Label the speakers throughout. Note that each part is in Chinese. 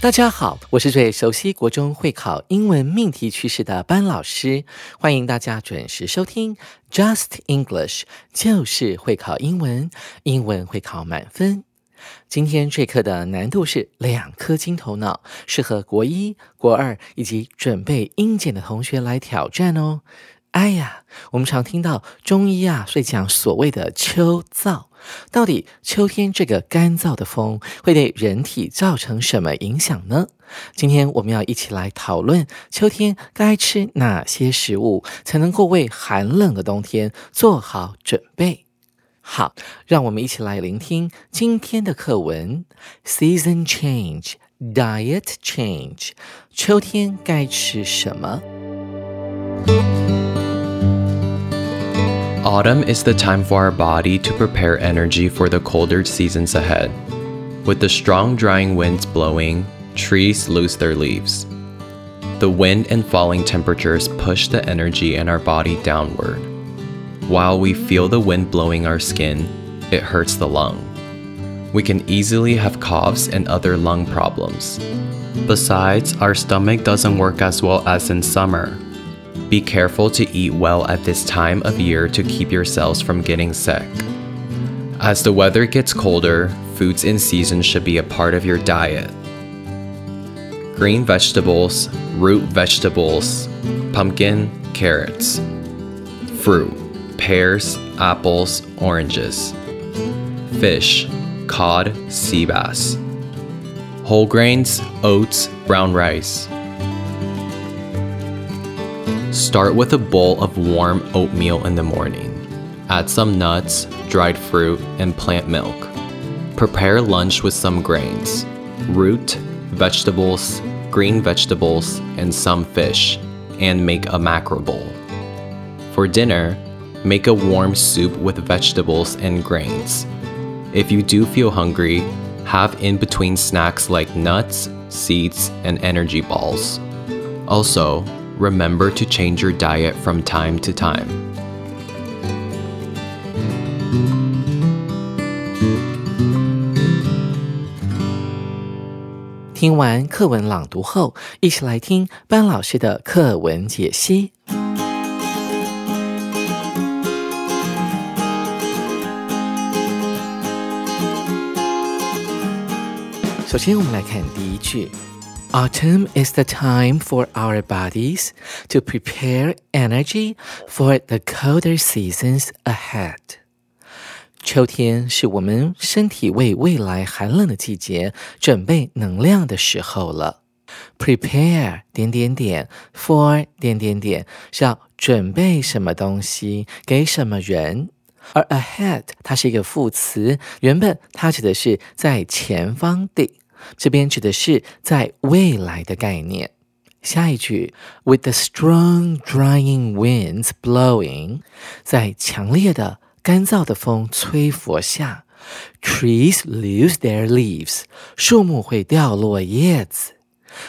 Speaker 1: 大家好，我是最熟悉国中会考英文命题趋势的班老师，欢迎大家准时收听 Just English，就是会考英文，英文会考满分。今天这课的难度是两颗金头脑，适合国一、国二以及准备英检的同学来挑战哦。哎呀，我们常听到中医啊，会讲所谓的秋燥。到底秋天这个干燥的风会对人体造成什么影响呢？今天我们要一起来讨论秋天该吃哪些食物，才能够为寒冷的冬天做好准备。好，让我们一起来聆听今天的课文：Season Change, Diet Change。秋天该吃什么
Speaker 2: ？Autumn is the time for our body to prepare energy for the colder seasons ahead. With the strong drying winds blowing, trees lose their leaves. The wind and falling temperatures push the energy in our body downward. While we feel the wind blowing our skin, it hurts the lung. We can easily have coughs and other lung problems. Besides, our stomach doesn't work as well as in summer, be careful to eat well at this time of year to keep yourselves from getting sick. As the weather gets colder, foods in season should be a part of your diet. Green vegetables, root vegetables, pumpkin, carrots. Fruit, pears, apples, oranges. Fish, cod, sea bass. Whole grains, oats, brown rice. Start with a bowl of warm oatmeal in the morning. Add some nuts, dried fruit, and plant milk. Prepare lunch with some grains, root, vegetables, green vegetables, and some fish, and make a macro bowl. For dinner, make a warm soup with vegetables and grains. If you do feel hungry, have in between snacks like nuts, seeds, and energy balls. Also, remember to change your diet from time to time.
Speaker 1: 听完课文朗读后，一起来听班老师的课文解析。首先，我们来看第一句。Autumn is the time for our bodies to prepare energy for the colder seasons ahead. 秋天是我们身体为未来寒冷的季节准备能量的时候了。Prepare 点点点 for 点点点是要准备什么东西给什么人，而 ahead 它是一个副词，原本它指的是在前方的。这边指的是在未来的概念。下一句，With the strong drying winds blowing，在强烈的干燥的风吹拂下，trees lose their leaves，树木会掉落叶子。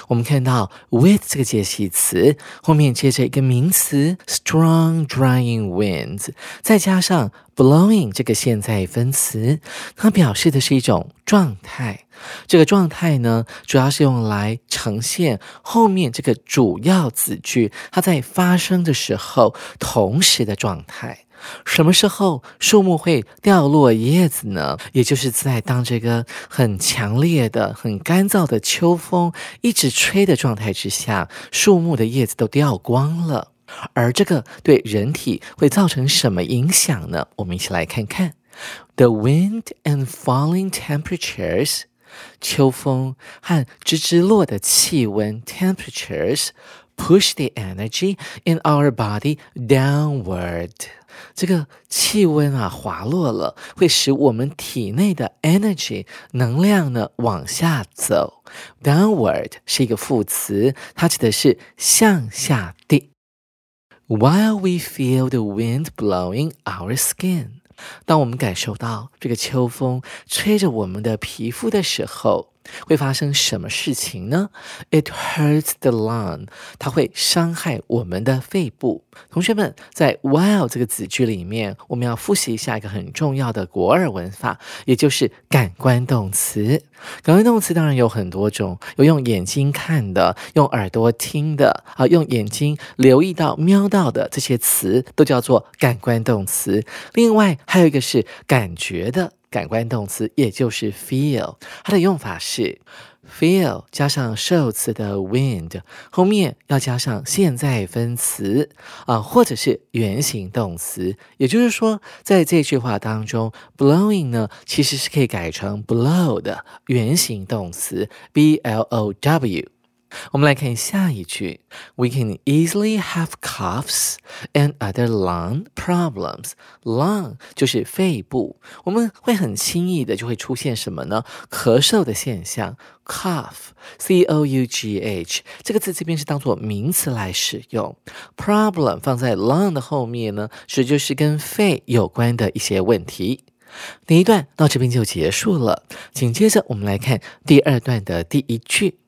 Speaker 1: 我们看到 with 这个介系词后面接着一个名词 strong drying winds，再加上 blowing 这个现在分词，它表示的是一种状态。这个状态呢，主要是用来呈现后面这个主要子句它在发生的时候同时的状态。什么时候树木会掉落叶子呢？也就是在当这个很强烈的、很干燥的秋风一直吹的状态之下，树木的叶子都掉光了。而这个对人体会造成什么影响呢？我们一起来看看。The wind and falling temperatures 秋风和吱吱落的气温 （temperatures） push the energy in our body downward。这个气温啊滑落了，会使我们体内的 energy 能量呢往下走。Downward 是一个副词，它指的是向下地。While we feel the wind blowing our skin，当我们感受到这个秋风吹着我们的皮肤的时候。会发生什么事情呢？It hurts the lung，它会伤害我们的肺部。同学们，在 while 这个子句里面，我们要复习一下一个很重要的国二文法，也就是感官动词。感官动词当然有很多种，有用眼睛看的，用耳朵听的，啊，用眼睛留意到、瞄到的这些词都叫做感官动词。另外还有一个是感觉的。感官动词也就是 feel，它的用法是 feel 加上受词的 wind，后面要加上现在分词啊，或者是原形动词。也就是说，在这句话当中，blowing 呢其实是可以改成 blow 的原形动词 b l o w。我们来看下一句：We can easily have coughs and other lung problems. Lung 就是肺部，我们会很轻易的就会出现什么呢？咳嗽的现象。Cough，c o u g h 这个字这边是当做名词来使用。Problem 放在 lung 的后面呢，指就是跟肺有关的一些问题。第一段到这边就结束了，紧接着我们来看第二段的第一句。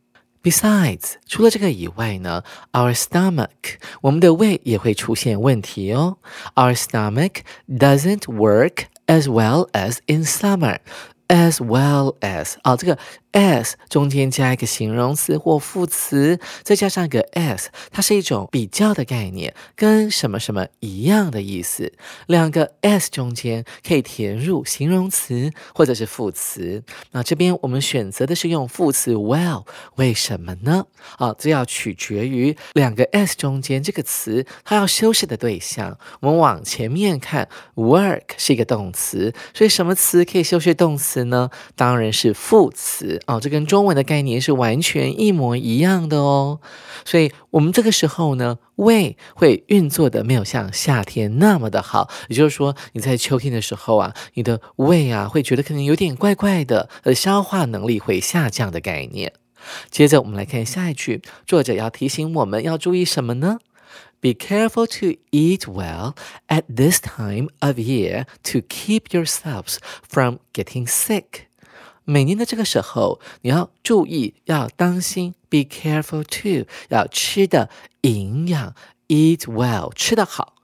Speaker 1: Besides，除了这个以外呢，our stomach，我们的胃也会出现问题哦。Our stomach doesn't work as well as in summer。as well as 啊，这个 s 中间加一个形容词或副词，再加上一个 s，它是一种比较的概念，跟什么什么一样的意思。两个 s 中间可以填入形容词或者是副词。那这边我们选择的是用副词 well，为什么呢？啊，这要取决于两个 s 中间这个词它要修饰的对象。我们往前面看，work 是一个动词，所以什么词可以修饰动词？呢，当然是副词哦，这跟中文的概念是完全一模一样的哦。所以，我们这个时候呢，胃会运作的没有像夏天那么的好。也就是说，你在秋天的时候啊，你的胃啊会觉得可能有点怪怪的，呃，消化能力会下降的概念。接着，我们来看下一句，作者要提醒我们要注意什么呢？Be careful to eat well at this time of year to keep yourselves from getting sick. 每年的这个时候，你要注意，要当心。Be careful to 要吃的营养，eat well 吃的好。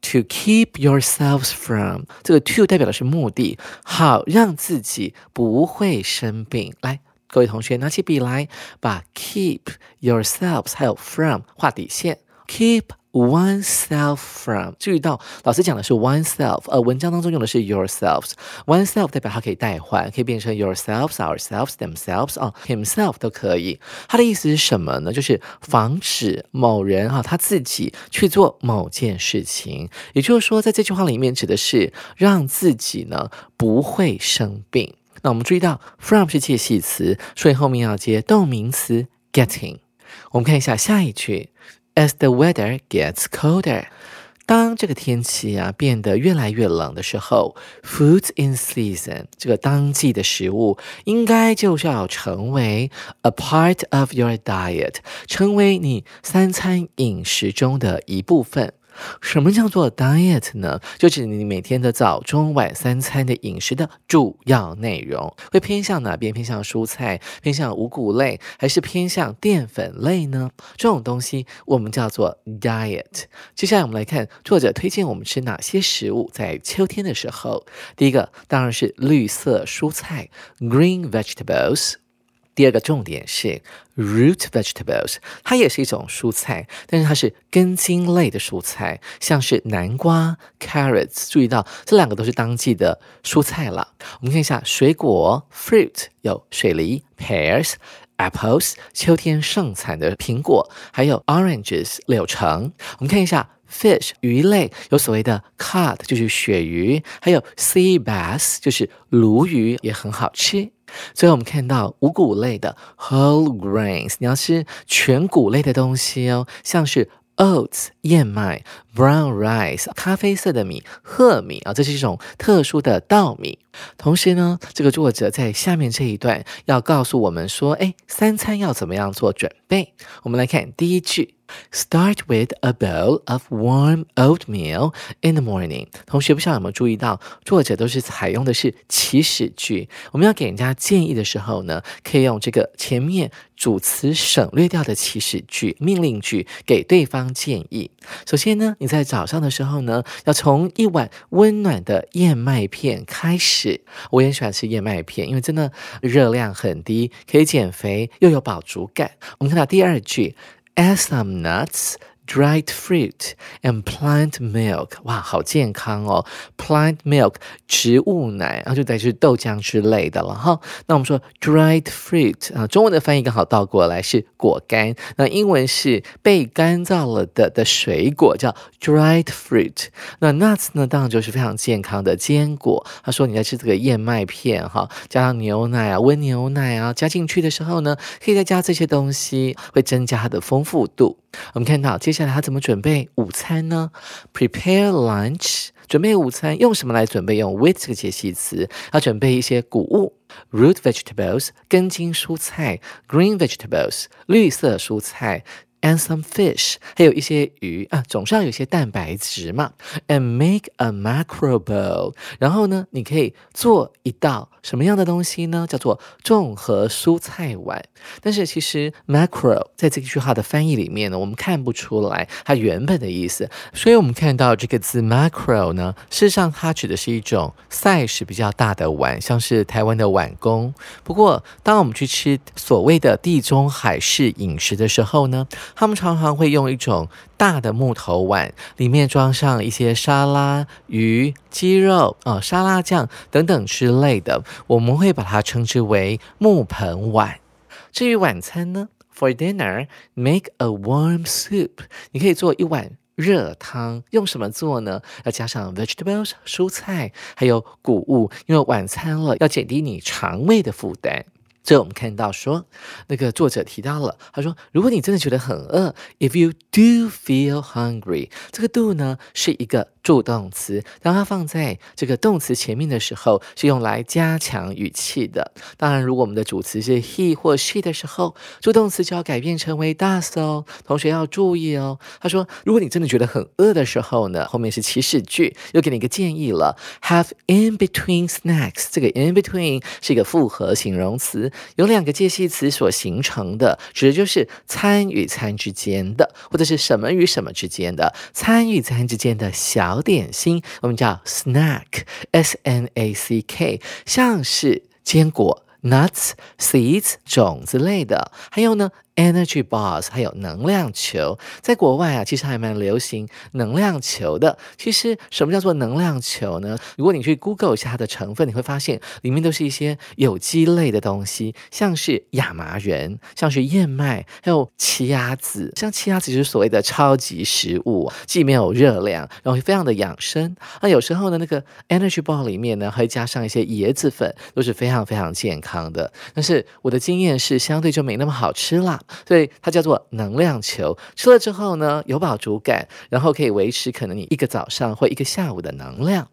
Speaker 1: To keep yourselves from 这个 to 代表的是目的，好让自己不会生病。来，各位同学拿起笔来，把 keep yourselves 还有 from 画底线。Keep oneself from，注意到老师讲的是 oneself，而文章当中用的是 yourselves。oneself 代表它可以代换，可以变成 yourselves、ourselves、themselves 啊，himself 都可以。它的意思是什么呢？就是防止某人哈他自己去做某件事情。也就是说，在这句话里面指的是让自己呢不会生病。那我们注意到 from 是介系词，所以后面要接动名词 getting。我们看一下下一句。As the weather gets colder，当这个天气啊变得越来越冷的时候，foods in season 这个当季的食物应该就是要成为 a part of your diet，成为你三餐饮食中的一部分。什么叫做 diet 呢？就指你每天的早中晚三餐的饮食的主要内容，会偏向哪边？偏向蔬菜，偏向五谷类，还是偏向淀粉类呢？这种东西我们叫做 diet。接下来我们来看作者推荐我们吃哪些食物，在秋天的时候，第一个当然是绿色蔬菜 （green vegetables）。第二个重点是 root vegetables，它也是一种蔬菜，但是它是根茎类的蔬菜，像是南瓜 carrots。注意到这两个都是当季的蔬菜了。我们看一下水果 fruit，有水梨 pears、apples，秋天盛产的苹果，还有 oranges 柳橙。我们看一下 fish 鱼类，有所谓的 cod 就是鳕鱼，还有 sea bass 就是鲈鱼，也很好吃。最后我们看到五谷类的 whole grains，你要吃全谷类的东西哦，像是 oats 燕麦，brown rice 咖啡色的米，褐米啊，这是一种特殊的稻米。同时呢，这个作者在下面这一段要告诉我们说，哎，三餐要怎么样做准备？我们来看第一句。Start with a bowl of warm oatmeal in the morning。同学不知道有没有注意到，作者都是采用的是祈使句。我们要给人家建议的时候呢，可以用这个前面主词省略掉的祈使句、命令句给对方建议。首先呢，你在早上的时候呢，要从一碗温暖的燕麦片开始。我也喜欢吃燕麦片，因为真的热量很低，可以减肥又有饱足感。我们看到第二句。add some nuts dried fruit and plant milk，哇，好健康哦！plant milk 植物奶，然后就得是豆浆之类的了哈。那我们说 dried fruit 啊，中文的翻译刚好倒过来是果干，那英文是被干燥了的的水果，叫 dried fruit。那 nuts 呢，当然就是非常健康的坚果。他说你在吃这个燕麦片哈，加上牛奶啊，温牛奶啊，加进去的时候呢，可以再加这些东西，会增加它的丰富度。我们看到接下来他怎么准备午餐呢？Prepare lunch，准备午餐用什么来准备？用 with 这个介系词，要准备一些谷物，root vegetables，根茎蔬菜，green vegetables，绿色蔬菜。And some fish，还有一些鱼啊，总是要有一些蛋白质嘛。And make a macro bowl，然后呢，你可以做一道什么样的东西呢？叫做综合蔬菜碗。但是其实 macro 在这句话的翻译里面呢，我们看不出来它原本的意思。所以我们看到这个字 macro 呢，事实上它指的是一种 size 比较大的碗，像是台湾的碗公。不过，当我们去吃所谓的地中海式饮食的时候呢？他们常常会用一种大的木头碗，里面装上一些沙拉、鱼、鸡肉啊、沙拉酱等等之类的，我们会把它称之为木盆碗。至于晚餐呢，For dinner, make a warm soup。你可以做一碗热汤，用什么做呢？要加上 vegetables 蔬菜，还有谷物，因为晚餐了要减低你肠胃的负担。这我们看到说，那个作者提到了，他说，如果你真的觉得很饿，if you do feel hungry，这个 do 呢是一个。助动词，当它放在这个动词前面的时候，是用来加强语气的。当然，如果我们的主词是 he 或 she 的时候，助动词就要改变成为 does 哦。同学要注意哦。他说，如果你真的觉得很饿的时候呢，后面是祈使句，又给你一个建议了，have in between snacks。这个 in between 是一个复合形容词，有两个介系词所形成的，指的就是餐与餐之间的，或者是什么与什么之间的，餐与餐之间的小。小点心，我们叫 snack，s n a c k，像是坚果 nuts seeds 种子类的，还有呢。Energy bars，还有能量球，在国外啊，其实还蛮流行能量球的。其实什么叫做能量球呢？如果你去 Google 一下它的成分，你会发现里面都是一些有机类的东西，像是亚麻仁，像是燕麦，还有奇亚籽。像奇亚籽就是所谓的超级食物，既没有热量，然后又非常的养生。那有时候呢，那个 Energy ball 里面呢，会加上一些椰子粉，都是非常非常健康的。但是我的经验是，相对就没那么好吃啦。所以它叫做能量球，吃了之后呢，有饱足感，然后可以维持可能你一个早上或一个下午的能量。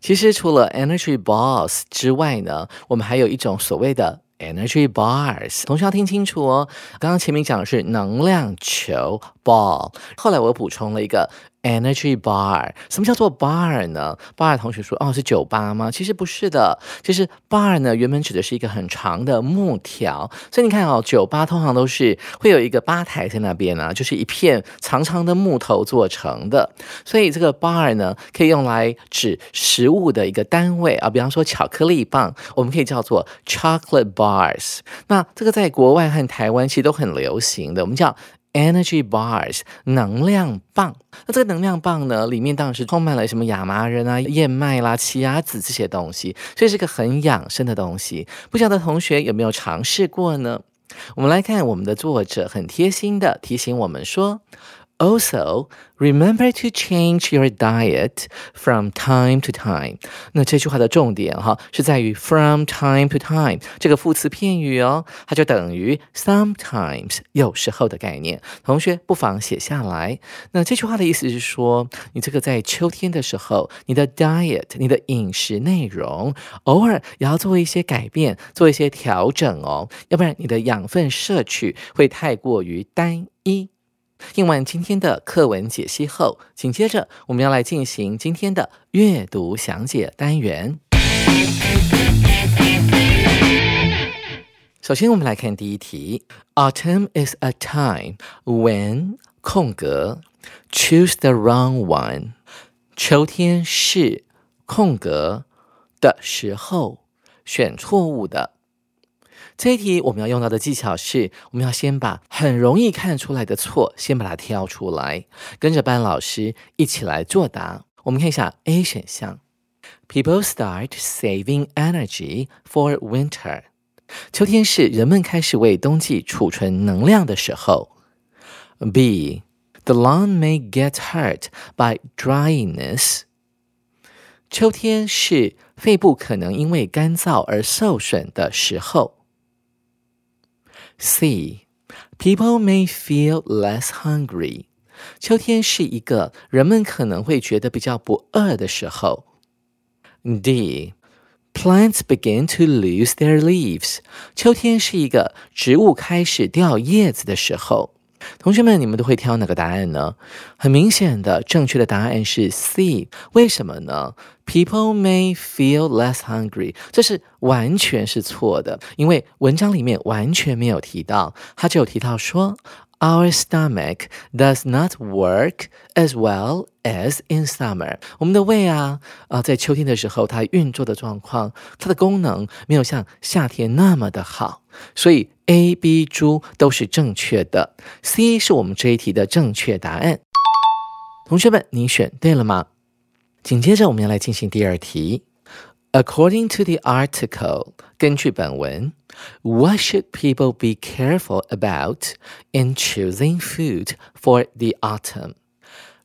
Speaker 1: 其实除了 energy balls 之外呢，我们还有一种所谓的 energy bars，同学要听清楚哦。刚刚前面讲的是能量球 ball，后来我补充了一个。Energy bar，什么叫做 bar 呢？bar 同学说，哦，是酒吧吗？其实不是的，其实 bar 呢，原本指的是一个很长的木条，所以你看哦，酒吧通常都是会有一个吧台在那边呢，就是一片长长的木头做成的，所以这个 bar 呢，可以用来指食物的一个单位啊，比方说巧克力棒，我们可以叫做 chocolate bars。那这个在国外和台湾其实都很流行的，我们叫。Energy bars，能量棒。那这个能量棒呢，里面当然是充满了什么亚麻仁啊、燕麦啦、奇亚籽这些东西，所以是个很养生的东西。不晓得同学有没有尝试过呢？我们来看我们的作者很贴心的提醒我们说 Also, remember to change your diet from time to time。那这句话的重点哈是在于 from time to time 这个副词片语哦，它就等于 sometimes 有时候的概念。同学不妨写下来。那这句话的意思是说，你这个在秋天的时候，你的 diet 你的饮食内容偶尔也要做一些改变，做一些调整哦，要不然你的养分摄取会太过于单一。听完今天的课文解析后，紧接着我们要来进行今天的阅读详解单元。首先，我们来看第一题：Autumn is a time when 空格 choose the wrong one。秋天是空格的时候，选错误的。这一题我们要用到的技巧是，我们要先把很容易看出来的错先把它挑出来，跟着班老师一起来作答。我们看一下 A 选项：People start saving energy for winter。秋天是人们开始为冬季储存能量的时候。B，The lung may get hurt by dryness。秋天是肺部可能因为干燥而受损的时候。C. People may feel less hungry. 秋天是一个人们可能会觉得比较不饿的时候。D. Plants begin to lose their leaves. 秋天是一个植物开始掉叶子的时候。同学们，你们都会挑哪个答案呢？很明显的，正确的答案是 C。为什么呢？People may feel less hungry，这是完全是错的，因为文章里面完全没有提到，它只有提到说，Our stomach does not work as well as in summer。我们的胃啊，啊，在秋天的时候，它运作的状况，它的功能没有像夏天那么的好，所以。A、B、猪都是正确的，C 是我们这一题的正确答案。同学们，你选对了吗？紧接着我们要来进行第二题。According to the article，根据本文，What should people be careful about in choosing food for the autumn？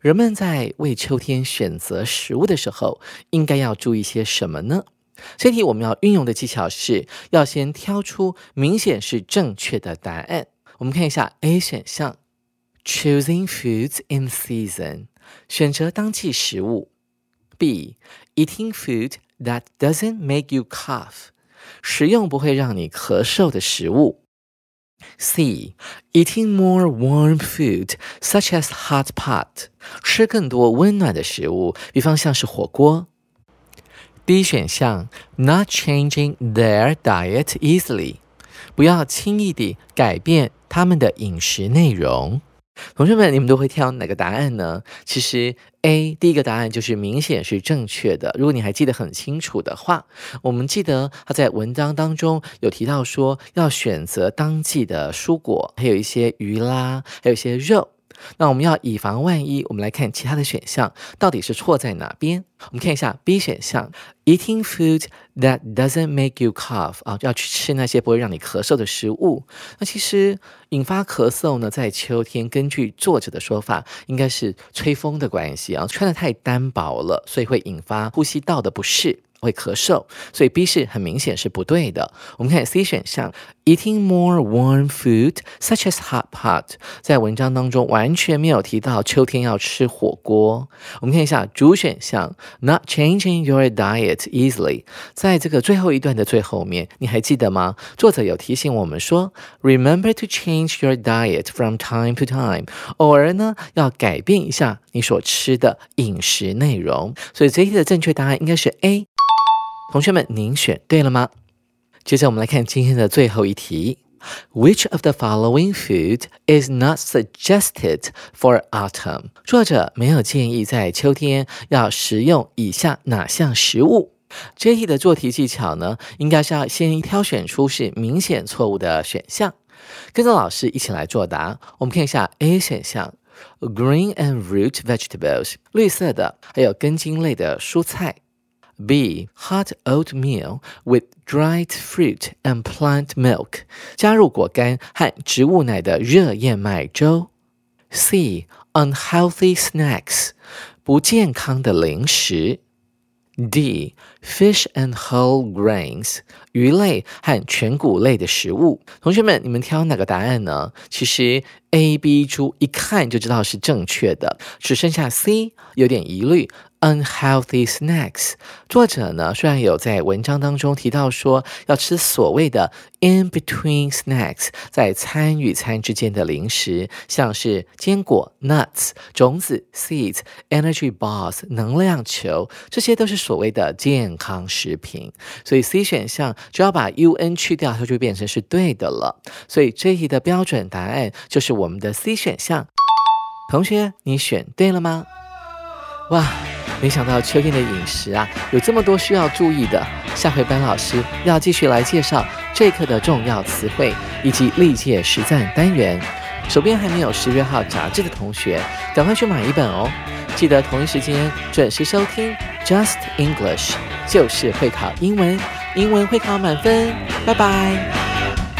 Speaker 1: 人们在为秋天选择食物的时候，应该要注意些什么呢？这题我们要运用的技巧是要先挑出明显是正确的答案。我们看一下 A 选项，choosing foods in season，选择当季食物；B，eating food that doesn't make you cough，食用不会让你咳嗽的食物；C，eating more warm food such as hot pot，吃更多温暖的食物，比方像是火锅。D 选项，not changing their diet easily，不要轻易地改变他们的饮食内容。 同学们，你们都会挑哪个答案呢？其实 A 第一个答案就是明显是正确的。如果你还记得很清楚的话，我们记得他在文章当中有提到说，要选择当季的蔬果，还有一些鱼啦，还有一些肉。那我们要以防万一，我们来看其他的选项到底是错在哪边。我们看一下 B 选项，eating food that doesn't make you cough 啊，要去吃那些不会让你咳嗽的食物。那其实引发咳嗽呢，在秋天，根据作者的说法，应该是吹风的关系啊，穿的太单薄了，所以会引发呼吸道的不适。会咳嗽，所以 B 是很明显是不对的。我们看 C 选项，eating more warm food such as hot pot，在文章当中完全没有提到秋天要吃火锅。我们看一下主选项，not changing your diet easily，在这个最后一段的最后面，你还记得吗？作者有提醒我们说，remember to change your diet from time to time，偶尔呢要改变一下你所吃的饮食内容。所以这题的正确答案应该是 A。同学们，您选对了吗？接着我们来看今天的最后一题：Which of the following food is not suggested for autumn？作者没有建议在秋天要食用以下哪项食物？这一题的做题技巧呢，应该是要先挑选出是明显错误的选项，跟着老师一起来作答。我们看一下 A 选项：Green and root vegetables，绿色的，还有根茎类的蔬菜。B. Hot oatmeal with dried fruit and plant milk，加入果干和植物奶的热燕麦粥。C. Unhealthy snacks，不健康的零食。D. Fish and whole grains，鱼类和全谷类的食物。同学们，你们挑哪个答案呢？其实 A、B 猪一看就知道是正确的，只剩下 C 有点疑虑。Unhealthy snacks，作者呢虽然有在文章当中提到说要吃所谓的 in between snacks，在餐与餐之间的零食，像是坚果 nuts、种子 seeds、energy bars 能量球，这些都是所谓的健康食品。所以 C 选项只要把 un 去掉，它就变成是对的了。所以这一题的标准答案就是我们的 C 选项。同学，你选对了吗？哇！没想到秋天的饮食啊，有这么多需要注意的。下回班老师要继续来介绍这一课的重要词汇以及历届实战单元。手边还没有十月号杂志的同学，赶快去买一本哦！记得同一时间准时收听 Just English，就是会考英文，英文会考满分。拜拜。